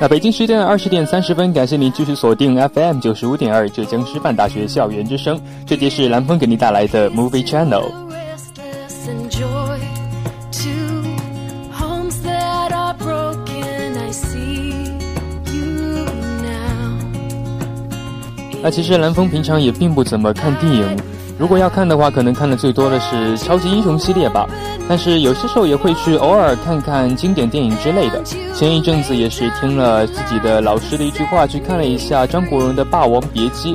那北京时间的二十点三十分，感谢您继续锁定 FM 九十五点二浙江师范大学校园之声，这节是蓝峰给您带来的 Movie Channel。那其实蓝峰平常也并不怎么看电影。如果要看的话，可能看的最多的是超级英雄系列吧。但是有些时候也会去偶尔看看经典电影之类的。前一阵子也是听了自己的老师的一句话，去看了一下张国荣的《霸王别姬》。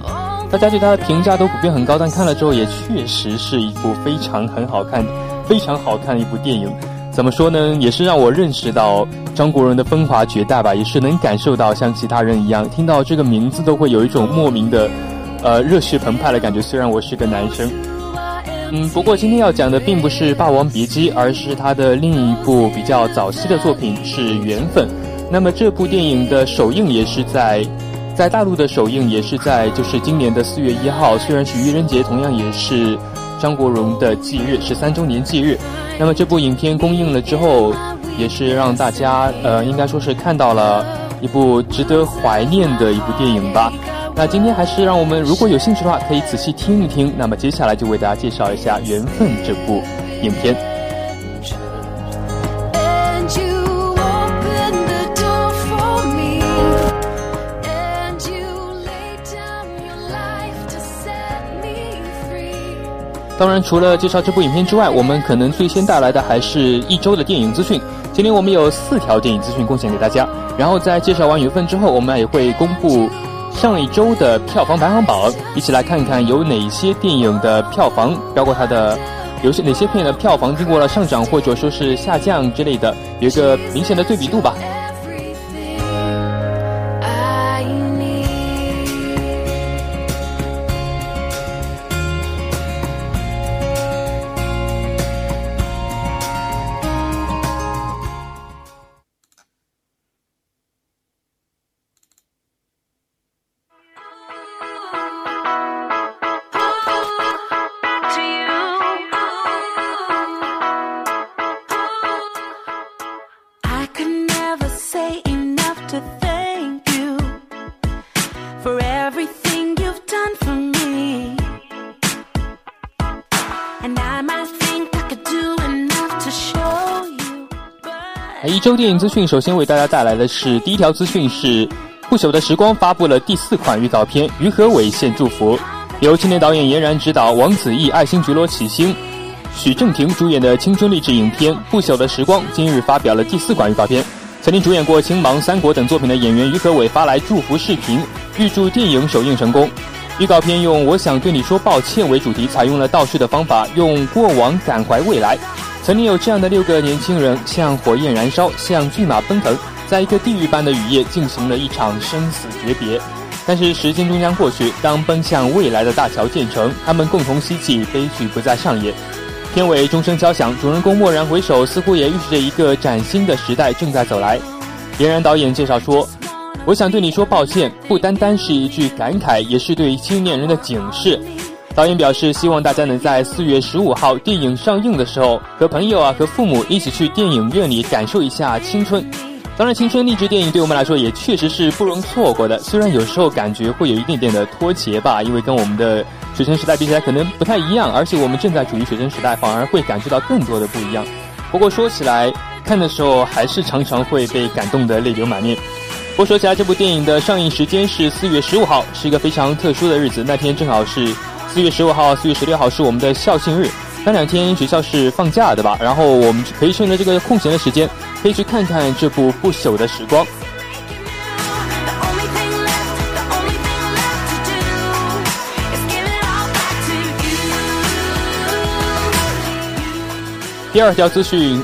大家对他的评价都普遍很高，但看了之后也确实是一部非常很好看、非常好看的一部电影。怎么说呢？也是让我认识到张国荣的风华绝代吧，也是能感受到像其他人一样，听到这个名字都会有一种莫名的。呃，热血澎湃的感觉。虽然我是个男生，嗯，不过今天要讲的并不是《霸王别姬》，而是他的另一部比较早期的作品是《缘分》。那么这部电影的首映也是在，在大陆的首映也是在就是今年的四月一号。虽然是愚人节，同样也是张国荣的忌日，是三周年忌日。那么这部影片公映了之后，也是让大家呃，应该说是看到了一部值得怀念的一部电影吧。那今天还是让我们，如果有兴趣的话，可以仔细听一听。那么接下来就为大家介绍一下《缘分》这部影片。当然，除了介绍这部影片之外，我们可能最先带来的还是一周的电影资讯。今天我们有四条电影资讯贡献给大家。然后在介绍完《缘分》之后，我们也会公布。上一周的票房排行榜，一起来看一看有哪些电影的票房，包括它的有些哪些片的票房经过了上涨或者说是下降之类的，有一个明显的对比度吧。一周电影资讯，首先为大家带来的是第一条资讯是《不朽的时光》发布了第四款预告片，于和伟献祝福。由青年导演严然执导，王子异、爱新觉罗启星、许正廷主演的青春励志影片《不朽的时光》今日发表了第四款预告片。曾经主演过《青芒》《三国》等作品的演员于和伟发来祝福视频，预祝电影首映成功。预告片用“我想对你说抱歉”为主题，采用了倒叙的方法，用过往感怀未来。曾经有这样的六个年轻人，像火焰燃烧，像骏马奔腾，在一个地狱般的雨夜进行了一场生死诀别。但是时间终将过去，当奔向未来的大桥建成，他们共同吸气，悲剧不再上演。片尾钟声敲响，主人公蓦然回首，似乎也预示着一个崭新的时代正在走来。严然导演介绍说。我想对你说抱歉，不单单是一句感慨，也是对青年人的警示。导演表示，希望大家能在四月十五号电影上映的时候，和朋友啊、和父母一起去电影院里感受一下青春。当然，青春励志电影对我们来说也确实是不容错过的。虽然有时候感觉会有一点点的脱节吧，因为跟我们的学生时代比起来可能不太一样，而且我们正在处于学生时代，反而会感受到更多的不一样。不过说起来，看的时候还是常常会被感动得泪流满面。我说起来，这部电影的上映时间是四月十五号，是一个非常特殊的日子。那天正好是四月十五号，四月十六号是我们的校庆日，那两天学校是放假的吧？然后我们可以趁着这个空闲的时间，可以去看看这部不朽的时光。第二条资讯。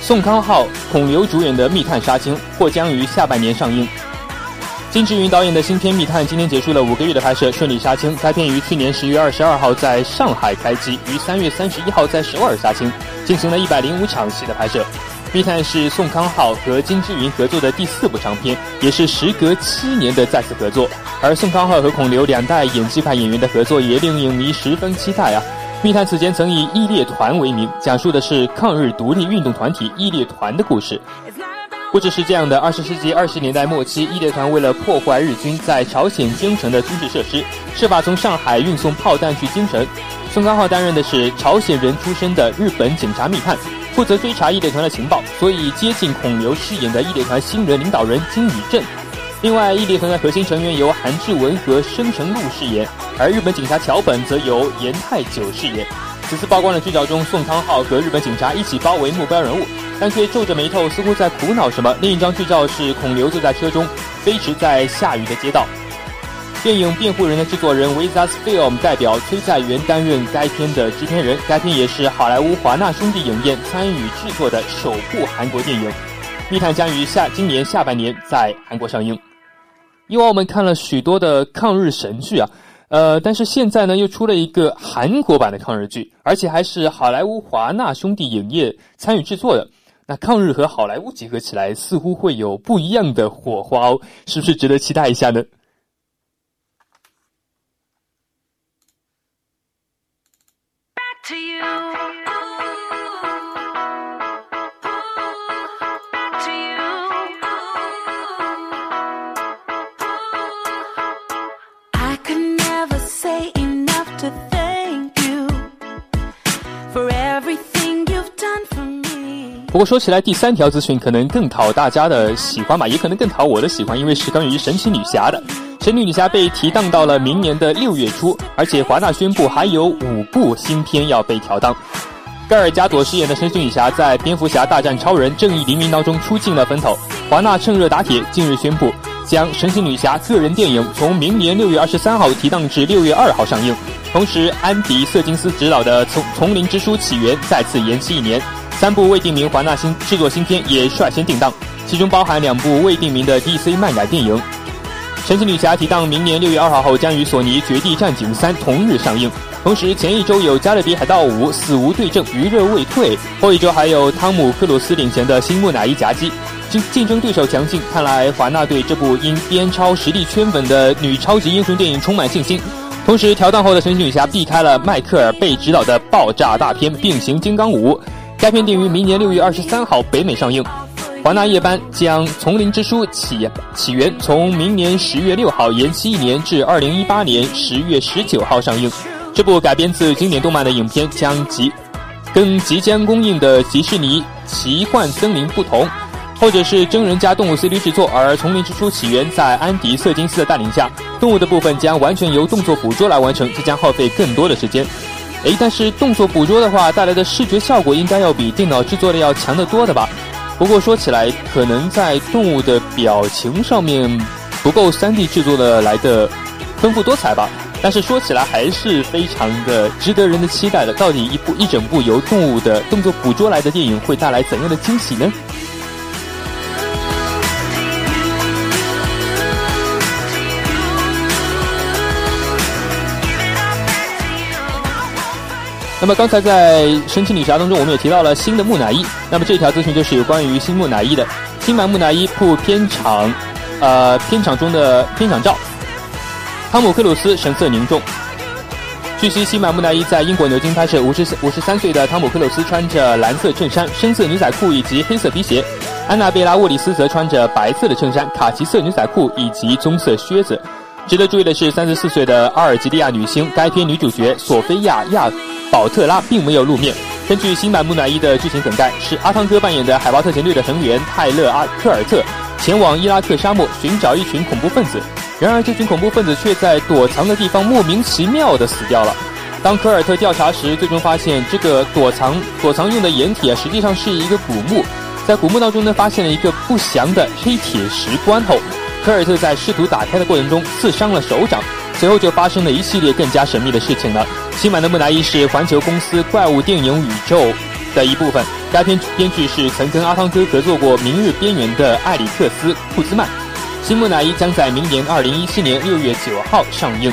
宋康昊、孔刘主演的《密探杀青》或将于下半年上映。金志云导演的新片《密探》今天结束了五个月的拍摄，顺利杀青。该片于去年十月二十二号在上海开机，于三月三十一号在首尔杀青，进行了一百零五场戏的拍摄。《密探》是宋康昊和金志云合作的第四部长片，也是时隔七年的再次合作。而宋康昊和孔刘两代演技派演员的合作也令影迷十分期待啊！密探此前曾以义烈团为名，讲述的是抗日独立运动团体义烈团的故事。不只是这样的：二十世纪二十年代末期，义烈团为了破坏日军在朝鲜京城的军事设施，设法从上海运送炮弹去京城。宋康昊担任的是朝鲜人出身的日本警察密探，负责追查义烈团的情报，所以接近孔刘饰演的义烈团新人领导人金宇镇。另外，义烈团的核心成员由韩志文和申成禄饰演，而日本警察桥本则由严太久饰演。此次曝光的剧照中，宋康昊和日本警察一起包围目标人物，但却皱着眉头，似乎在苦恼什么。另一张剧照是孔刘坐在车中，飞驰在下雨的街道。电影《辩护人》的制作人 Viz Film 代表崔在元担任该片的制片人。该片也是好莱坞华纳兄弟影业参与制作的首部韩国电影。《密探》将于下今年下半年在韩国上映。以往我们看了许多的抗日神剧啊，呃，但是现在呢又出了一个韩国版的抗日剧，而且还是好莱坞华纳兄弟影业参与制作的。那抗日和好莱坞结合起来，似乎会有不一样的火花哦，是不是值得期待一下呢？Thank you for everything you've done for me 不过说起来，第三条资讯可能更讨大家的喜欢吧，也可能更讨我的喜欢，因为是关于神奇女侠的。神奇女侠被提档到了明年的六月初，而且华纳宣布还有五部新片要被调档。盖尔加朵饰演的神奇女侠在蝙蝠侠大战超人正义黎明当中出尽了风头。华纳趁热打铁，近日宣布将神奇女侠个人电影从明年六月二十三号提档至六月二号上映，同时安迪瑟金斯执导的《丛丛林之书：起源》再次延期一年。三部未定名华纳新制作新片也率先定档，其中包含两部未定名的 DC 漫改电影。神奇女侠提档明年六月二号后，将与索尼《绝地战警三》同日上映。同时，前一周有《加勒比海盗五：死无对证》余热未退，后一周还有汤姆克鲁斯领衔的新木乃伊夹击。竞竞争对手强劲，看来华纳对这部因边超实力圈粉的女超级英雄电影充满信心。同时，调档后的神奇女侠避开了迈克尔贝执导的爆炸大片《变形金刚五》。该片定于明年六月二十三号北美上映。华纳夜班将《丛林之书：起起源》从明年十月六号延期一年至二零一八年十月十九号上映。这部改编自经典动漫的影片将即跟即将公映的迪士尼《奇幻森林》不同，或者是真人加动物 CG 制作，而《丛林之书：起源》在安迪·瑟金斯的带领下，动物的部分将完全由动作捕捉来完成，这将耗费更多的时间。哎，但是动作捕捉的话，带来的视觉效果应该要比电脑制作的要强得多的吧？不过说起来，可能在动物的表情上面不够 3D 制作的来的丰富多彩吧。但是说起来还是非常的值得人的期待的。到底一部一整部由动物的动作捕捉来的电影会带来怎样的惊喜呢？那么刚才在神奇女侠当中，我们也提到了新的木乃伊。那么这条资讯就是有关于新木乃伊的。新版木乃伊铺片场，呃，片场中的片场照，汤姆克鲁斯神色凝重。据悉，新版木乃伊在英国牛津拍摄，五十五十三岁的汤姆克鲁斯穿着蓝色衬衫、深色牛仔裤以及黑色皮鞋，安娜贝拉沃里斯则穿着白色的衬衫、卡其色牛仔裤以及棕色靴子。值得注意的是，三十四岁的阿尔及利亚女星，该片女主角索菲亚亚。宝特拉并没有露面。根据新版木乃伊的剧情梗概，是阿汤哥扮演的海豹特遣队的成员泰勒阿科尔特，前往伊拉克沙漠寻找一群恐怖分子。然而，这群恐怖分子却在躲藏的地方莫名其妙地死掉了。当科尔特调查时，最终发现这个躲藏躲藏用的掩体啊，实际上是一个古墓。在古墓当中呢，发现了一个不祥的黑铁石棺后，科尔特在试图打开的过程中刺伤了手掌。随后就发生了一系列更加神秘的事情了。新版的木乃伊是环球公司怪物电影宇宙的一部分。该片编剧是曾跟阿汤哥合作过《明日边缘》的艾里克斯·库兹曼。新木乃伊将在明年二零一七年六月九号上映。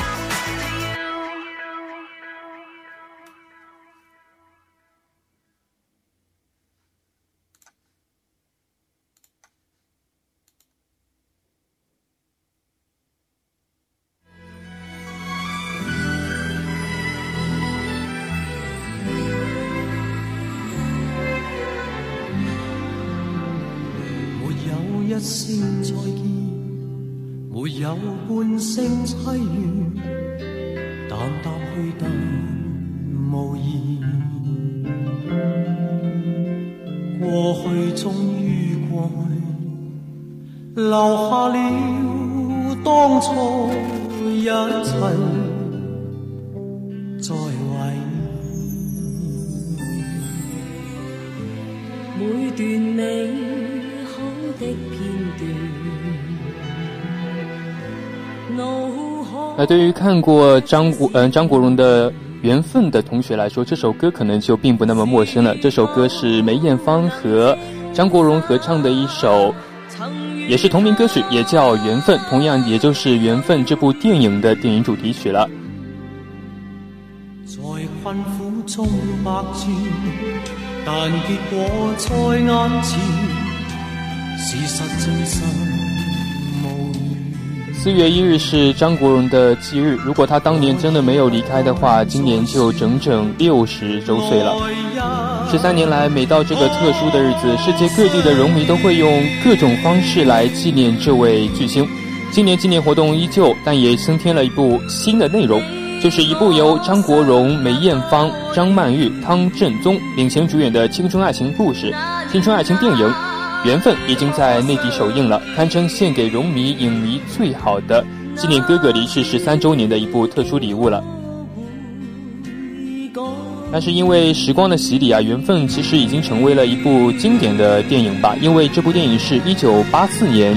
淡淡去得无言，过去终于过去，留下了当初一切在怀念。每段美好的片段。那对于看过张国嗯张国荣的《缘分》的同学来说，这首歌可能就并不那么陌生了。这首歌是梅艳芳和张国荣合唱的一首，也是同名歌曲，也叫《缘分》，同样也就是《缘分》这部电影的电影主题曲了。在困苦中百转，但结果在眼前，事实真实。四月一日是张国荣的忌日，如果他当年真的没有离开的话，今年就整整六十周岁了。十三年来，每到这个特殊的日子，世界各地的荣迷都会用各种方式来纪念这位巨星。今年纪念活动依旧，但也增添了一部新的内容，就是一部由张国荣、梅艳芳、张曼玉、汤镇宗领衔主演的青春爱情故事、青春爱情电影。缘分已经在内地首映了，堪称献给荣迷影迷最好的纪念哥哥离世十三周年的一部特殊礼物了。但是因为时光的洗礼啊，缘分其实已经成为了一部经典的电影吧。因为这部电影是一九八四年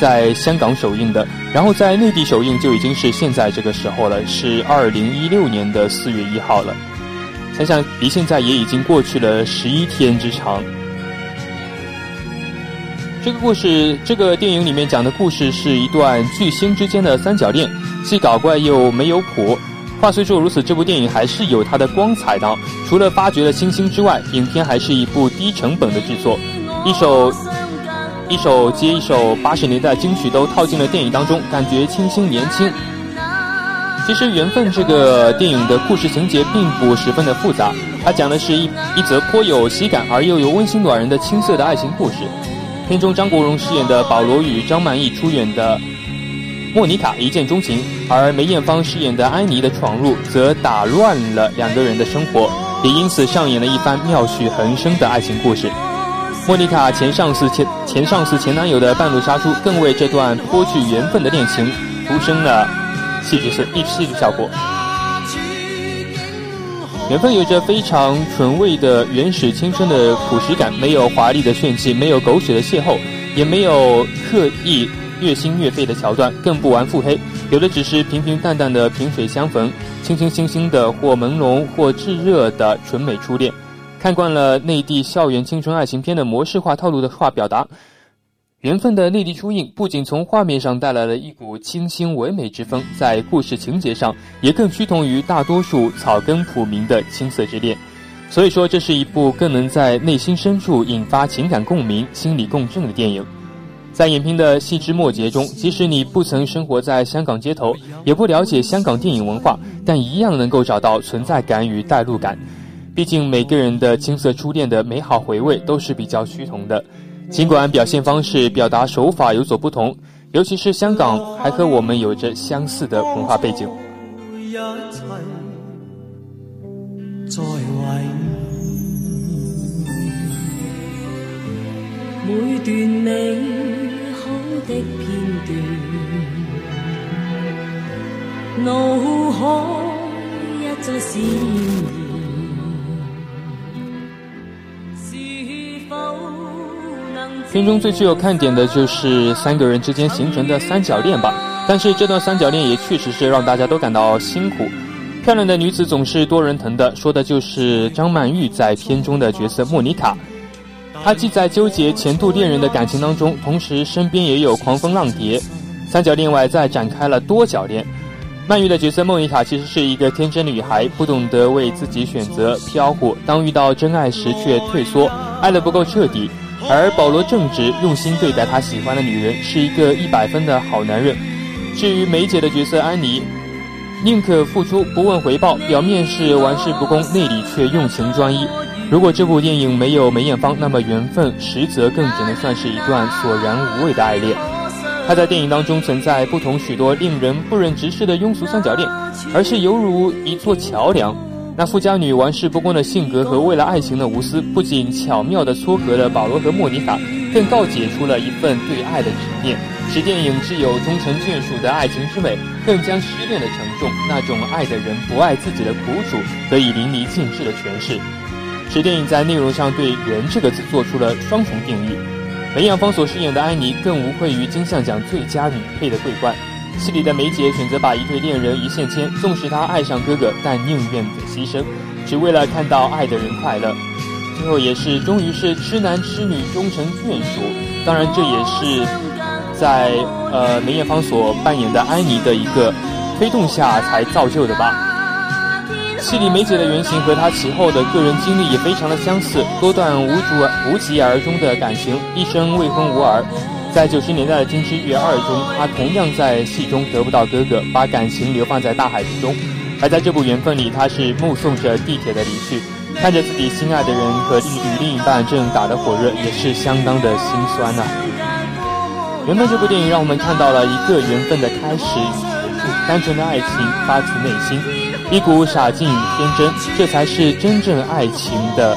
在香港首映的，然后在内地首映就已经是现在这个时候了，是二零一六年的四月一号了。想想离现在也已经过去了十一天之长。这个故事，这个电影里面讲的故事是一段巨星之间的三角恋，既搞怪又没有谱。话虽说如此，这部电影还是有它的光彩的。除了发掘了星星之外，影片还是一部低成本的制作，一首一首接一首八十年代金曲都套进了电影当中，感觉清新年轻。其实《缘分》这个电影的故事情节并不十分的复杂，它讲的是一一则颇有喜感而又有温馨暖人的青涩的爱情故事。片中张国荣饰演的保罗与张曼玉出演的莫妮卡一见钟情，而梅艳芳饰演的安妮的闯入则打乱了两个人的生活，也因此上演了一番妙趣横生的爱情故事。莫妮卡前上司前前上司前男友的半路杀出，更为这段颇具缘分的恋情徒生了戏剧性一戏剧效果。缘分有着非常纯味的原始青春的朴实感，没有华丽的炫技，没有狗血的邂逅，也没有刻意虐心虐肺的桥段，更不玩腹黑，有的只是平平淡淡的萍水相逢，清清新新的或朦胧或炙热的纯美初恋。看惯了内地校园青春爱情片的模式化套路的话表达。缘分的内地出映，不仅从画面上带来了一股清新唯美之风，在故事情节上也更趋同于大多数草根普民的青涩之恋。所以说，这是一部更能在内心深处引发情感共鸣、心理共振的电影。在影片的细枝末节中，即使你不曾生活在香港街头，也不了解香港电影文化，但一样能够找到存在感与代入感。毕竟，每个人的青涩初恋的美好回味都是比较趋同的。尽管表现方式、表达手法有所不同，尤其是香港还和我们有着相似的文化背景。每段美好的片片中最具有看点的就是三个人之间形成的三角恋吧，但是这段三角恋也确实是让大家都感到辛苦。漂亮的女子总是多人疼的，说的就是张曼玉在片中的角色莫妮卡。她既在纠结前度恋人的感情当中，同时身边也有狂风浪蝶。三角恋外再展开了多角恋。曼玉的角色莫妮卡其实是一个天真女孩，不懂得为自己选择，飘忽。当遇到真爱时却退缩，爱得不够彻底。而保罗正直，用心对待他喜欢的女人，是一个一百分的好男人。至于梅姐的角色安妮，宁可付出不问回报，表面是玩世不恭，内里却用情专一。如果这部电影没有梅艳芳，那么缘分实则更只能算是一段索然无味的爱恋。他在电影当中存在不同许多令人不忍直视的庸俗三角恋，而是犹如一座桥梁。那富家女玩世不恭的性格和为了爱情的无私，不仅巧妙地撮合了保罗和莫妮卡，更告解出了一份对爱的执念，使电影既有终成眷属的爱情之美，更将失恋的沉重、那种爱的人不爱自己的苦楚得以淋漓尽致的诠释，使电影在内容上对“人”这个字做出了双重定义。梅艳芳所饰演的安妮，更无愧于金像奖最佳女配的桂冠。戏里的梅姐选择把一对恋人一线牵，纵使她爱上哥哥，但宁愿牺牲，只为了看到爱的人快乐。最后也是终于是痴男痴女终成眷属。当然，这也是在呃梅艳芳所扮演的安妮的一个推动下才造就的吧。戏里梅姐的原型和她其后的个人经历也非常的相似，多段无主无疾而终的感情，一生未婚无儿。在九十年代的《金枝玉叶二》中，他同样在戏中得不到哥哥，把感情流放在大海之中；而在这部《缘分》里，他是目送着地铁的离去，看着自己心爱的人和与另一半正打得火热，也是相当的心酸呐。《缘分》这部电影让我们看到了一个缘分的开始与结束，单纯的爱情发自内心，一股傻劲与天真，这才是真正爱情的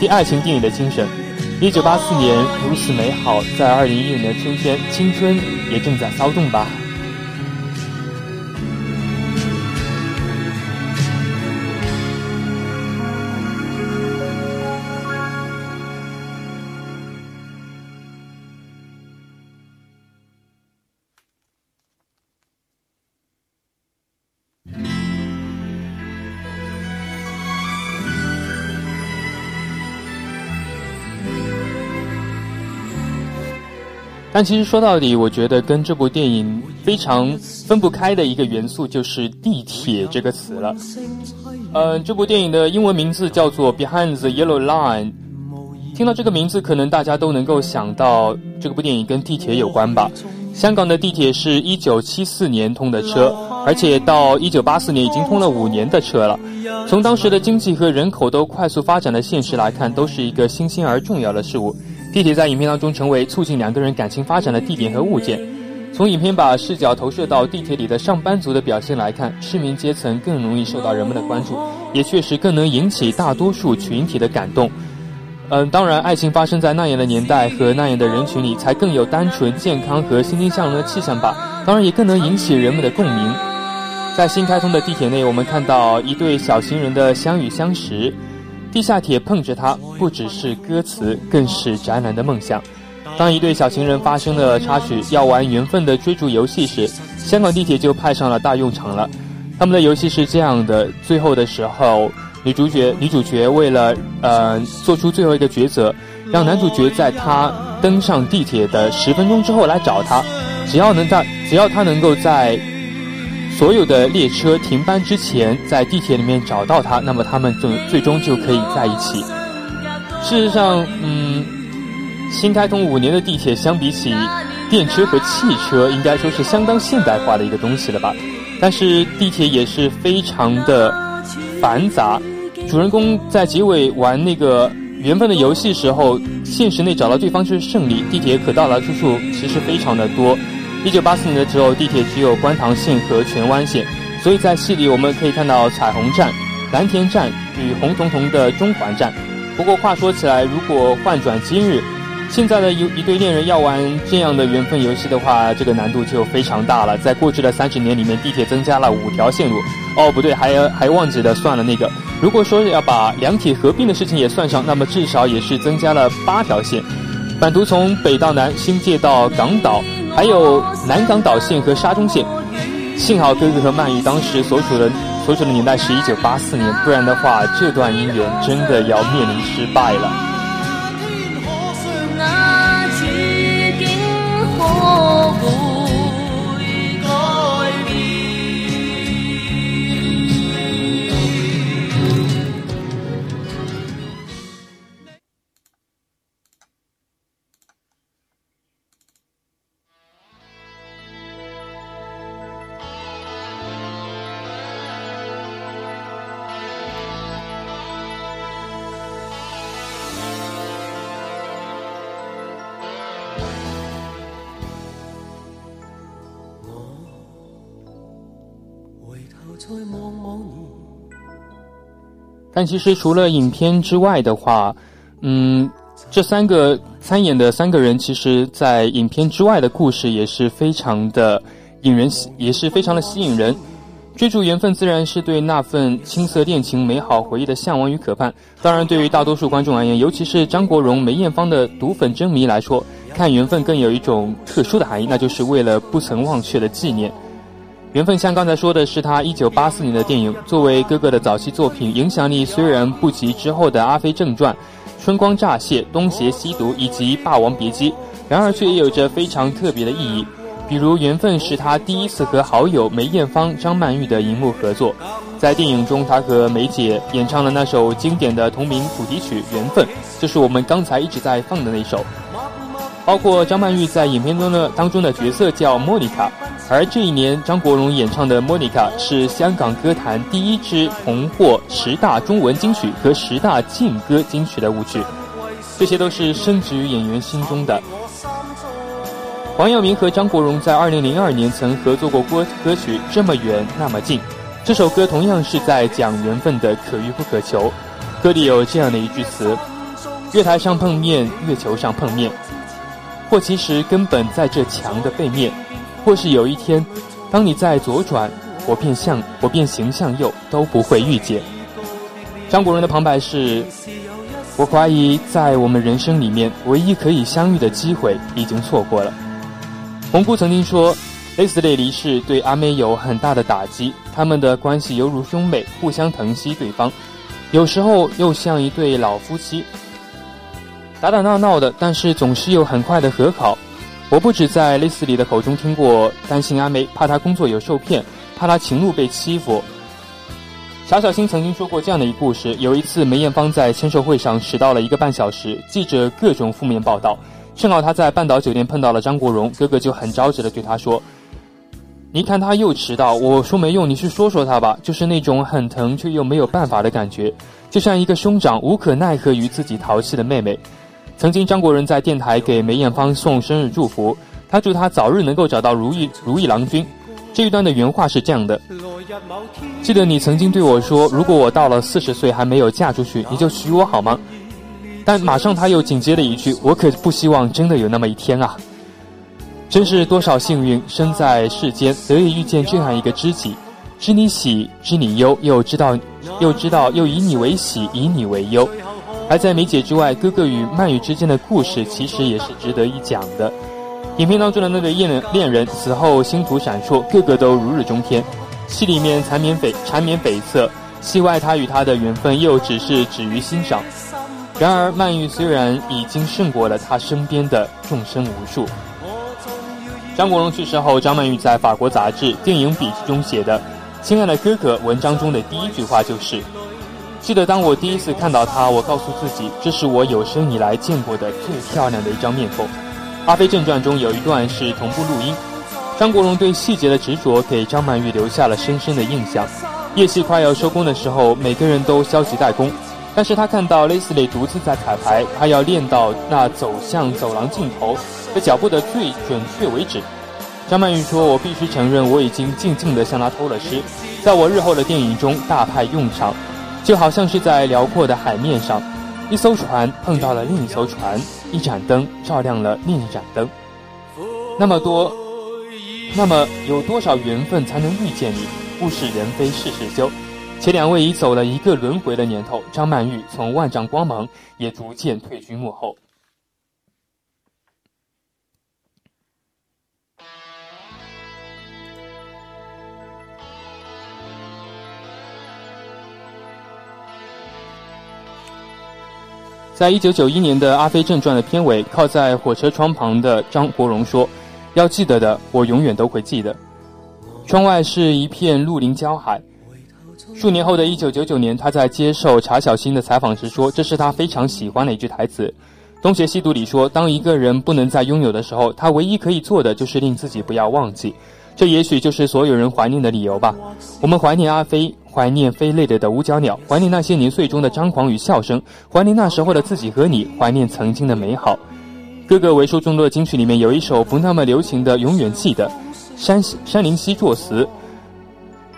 第爱情电影的精神。一九八四年如此美好，在二零一五年春天，青春也正在骚动吧。但其实说到底，我觉得跟这部电影非常分不开的一个元素就是“地铁”这个词了。嗯，这部电影的英文名字叫做《Behind the Yellow Line》。听到这个名字，可能大家都能够想到这部电影跟地铁有关吧？香港的地铁是一九七四年通的车，而且到一九八四年已经通了五年的车了。从当时的经济和人口都快速发展的现实来看，都是一个新鲜而重要的事物。地铁在影片当中成为促进两个人感情发展的地点和物件。从影片把视角投射到地铁里的上班族的表现来看，市民阶层更容易受到人们的关注，也确实更能引起大多数群体的感动。嗯，当然，爱情发生在那样的年代和那样的人群里，才更有单纯、健康和欣欣向荣的气象吧。当然，也更能引起人们的共鸣。在新开通的地铁内，我们看到一对小情人的相遇相识。地下铁碰着它，不只是歌词，更是宅男的梦想。当一对小情人发生了插曲，要玩缘分的追逐游戏时，香港地铁就派上了大用场了。他们的游戏是这样的：最后的时候，女主角女主角为了呃做出最后一个抉择，让男主角在他登上地铁的十分钟之后来找他，只要能在只要他能够在。所有的列车停班之前，在地铁里面找到他，那么他们就最终就可以在一起。事实上，嗯，新开通五年的地铁，相比起电车和汽车，应该说是相当现代化的一个东西了吧。但是地铁也是非常的繁杂。主人公在结尾玩那个缘分的游戏时候，现实内找到对方就是胜利。地铁可到达之处其实非常的多。一九八四年的时候，地铁只有观塘线和荃湾线，所以在戏里我们可以看到彩虹站、蓝田站与红彤彤的中环站。不过话说起来，如果换转今日，现在的一一对恋人要玩这样的缘分游戏的话，这个难度就非常大了。在过去的三十年里面，地铁增加了五条线路。哦，不对，还还忘记了算了那个。如果说要把两铁合并的事情也算上，那么至少也是增加了八条线。版图从北到南，新界到港岛，还有南港岛线和沙中线。幸好哥哥和曼玉当时所处的所处的年代是一九八四年，不然的话，这段姻缘真的要面临失败了。但其实除了影片之外的话，嗯，这三个参演的三个人，其实在影片之外的故事也是非常的引人，也是非常的吸引人。追逐缘分自然是对那份青涩恋情、美好回忆的向往与渴盼。当然，对于大多数观众而言，尤其是张国荣、梅艳芳的毒粉真迷来说，看缘分更有一种特殊的含义，那就是为了不曾忘却的纪念。缘分像刚才说的是他一九八四年的电影，作为哥哥的早期作品，影响力虽然不及之后的《阿飞正传》《春光乍泄》《东邪西毒》以及《霸王别姬》，然而却也有着非常特别的意义。比如，缘分是他第一次和好友梅艳芳、张曼玉的荧幕合作，在电影中，他和梅姐演唱了那首经典的同名主题曲《缘分》，就是我们刚才一直在放的那首。包括张曼玉在影片中的当中的角色叫莫妮卡。而这一年，张国荣演唱的《莫妮卡》是香港歌坛第一支红获十大中文金曲和十大劲歌金曲的舞曲，这些都是深植于演员心中的。黄耀明和张国荣在2002年曾合作过歌歌曲《这么远那么近》，这首歌同样是在讲缘分的可遇不可求。歌里有这样的一句词：“月台上碰面，月球上碰面，或其实根本在这墙的背面。”或是有一天，当你在左转，我便向我便行向右，都不会遇见。张国荣的旁白是：我怀疑在我们人生里面，唯一可以相遇的机会已经错过了。红姑曾经说，类似的离世对阿妹有很大的打击，他们的关系犹如兄妹，互相疼惜对方，有时候又像一对老夫妻，打打闹闹的，但是总是又很快的和好。我不止在类似里的口中听过担心阿梅，怕她工作有受骗，怕她情路被欺负。小小新曾经说过这样的一故事：有一次梅艳芳在签售会上迟到了一个半小时，记者各种负面报道。正好她在半岛酒店碰到了张国荣，哥哥就很着急的对她说：“你看他又迟到，我说没用，你去说说他吧。”就是那种很疼却又没有办法的感觉，就像一个兄长无可奈何于自己淘气的妹妹。曾经，张国荣在电台给梅艳芳送生日祝福，他祝她早日能够找到如意如意郎君。这一段的原话是这样的：记得你曾经对我说，如果我到了四十岁还没有嫁出去，你就娶我好吗？但马上他又紧接了一句：我可不希望真的有那么一天啊！真是多少幸运，生在世间得以遇见这样一个知己，知你喜，知你忧，又知道，又知道，又以你为喜，以你为忧。而在梅姐之外，哥哥与曼玉之间的故事其实也是值得一讲的。影片当中的那对恋人，恋人此后星途闪烁，个个都如日中天。戏里面缠绵悱缠绵悱恻，戏外他与她的缘分又只是止于欣赏。然而曼玉虽然已经胜过了他身边的众生无数。张国荣去世后，张曼玉在法国杂志《电影笔记》中写的“亲爱的哥哥”文章中的第一句话就是。记得当我第一次看到她，我告诉自己，这是我有生以来见过的最漂亮的一张面孔。《阿飞正传》中有一段是同步录音，张国荣对细节的执着给张曼玉留下了深深的印象。夜戏快要收工的时候，每个人都消极怠工，但是他看到 Leslie 独自在彩排，他要练到那走向走廊尽头的脚步的最准确为止。张曼玉说：“我必须承认，我已经静静地向他偷了师，在我日后的电影中大派用场。”就好像是在辽阔的海面上，一艘船碰到了另一艘船，一盏灯照亮了另一盏灯。那么多，那么有多少缘分才能遇见你？物是人非事事休。且两位已走了一个轮回的年头，张曼玉从万丈光芒也逐渐退居幕后。在一九九一年的《阿飞正传》的片尾，靠在火车窗旁的张国荣说：“要记得的，我永远都会记得。”窗外是一片绿林郊海。数年后的一九九九年，他在接受查小欣的采访时说：“这是他非常喜欢的一句台词。”《东邪西毒》里说：“当一个人不能再拥有的时候，他唯一可以做的就是令自己不要忘记。”这也许就是所有人怀念的理由吧。我们怀念阿飞，怀念飞累了的五角鸟，怀念那些年岁中的张狂与笑声，怀念那时候的自己和你，怀念曾经的美好。哥哥为数众多的金曲里面有一首不那么流行的《永远记得》，山山林溪作词，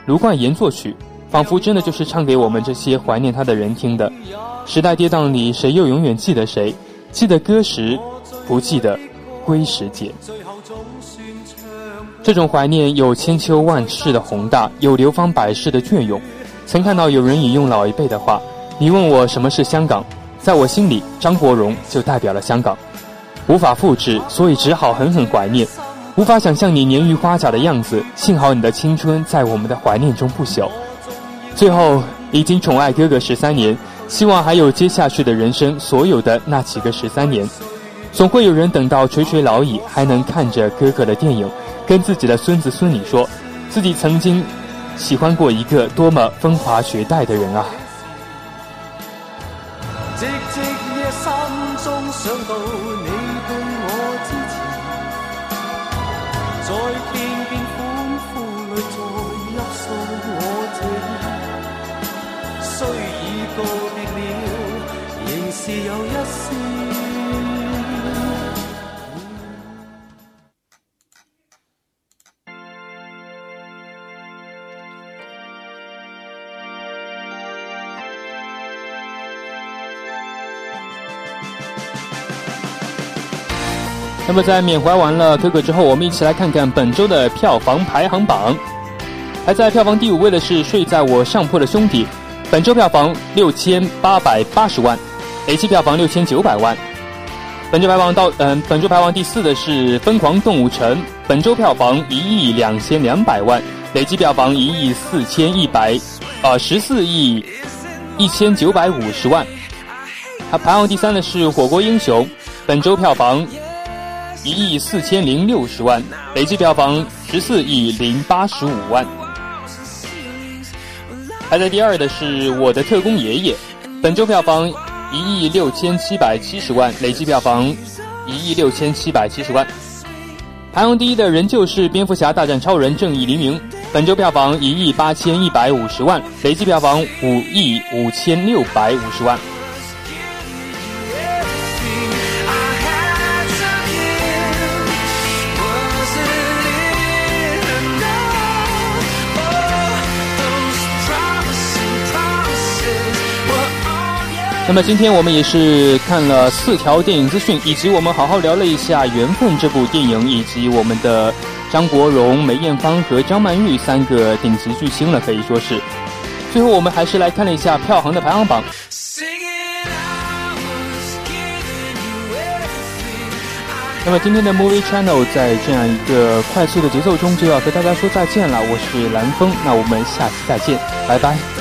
卢冠言作曲，仿佛真的就是唱给我们这些怀念他的人听的。时代跌宕里，谁又永远记得谁？记得歌时，不记得归时节。这种怀念有千秋万世的宏大，有流芳百世的隽永。曾看到有人引用老一辈的话：“你问我什么是香港，在我心里，张国荣就代表了香港。无法复制，所以只好狠狠怀念。无法想象你年逾花甲的样子，幸好你的青春在我们的怀念中不朽。最后，已经宠爱哥哥十三年，希望还有接下去的人生所有的那几个十三年，总会有人等到垂垂老矣，还能看着哥哥的电影。”跟自己的孙子孙女说，自己曾经喜欢过一个多么风华绝代的人啊！寂寂夜心中想到你对我支持，在片片欢呼里再泣诉我情，虽已告别了，仍是有一丝。那么在缅怀完了哥哥之后，我们一起来看看本周的票房排行榜。排在票房第五位的是《睡在我上铺的兄弟》，本周票房六千八百八十万，累计票房六千九百万。本周排行到嗯，本周排行第四的是《疯狂动物城》，本周票房一亿两千两百万，累计票房一亿四千一百，呃十四亿一千九百五十万。它排行第三的是《火锅英雄》，本周票房。一亿四千零六十万，累计票房十四亿零八十五万。排在第二的是《我的特工爷爷》，本周票房一亿六千七百七十万，累计票房一亿六千七百七十万。排行第一的仍旧是《蝙蝠侠大战超人：正义黎明》，本周票房一亿八千一百五十万，累计票房五亿五千六百五十万。那么今天我们也是看了四条电影资讯，以及我们好好聊了一下《缘分》这部电影，以及我们的张国荣、梅艳芳和张曼玉三个顶级巨星了，可以说是。最后我们还是来看了一下票房的排行榜。那么今天的 Movie Channel 在这样一个快速的节奏中就要和大家说再见了，我是蓝峰，那我们下期再见，拜拜。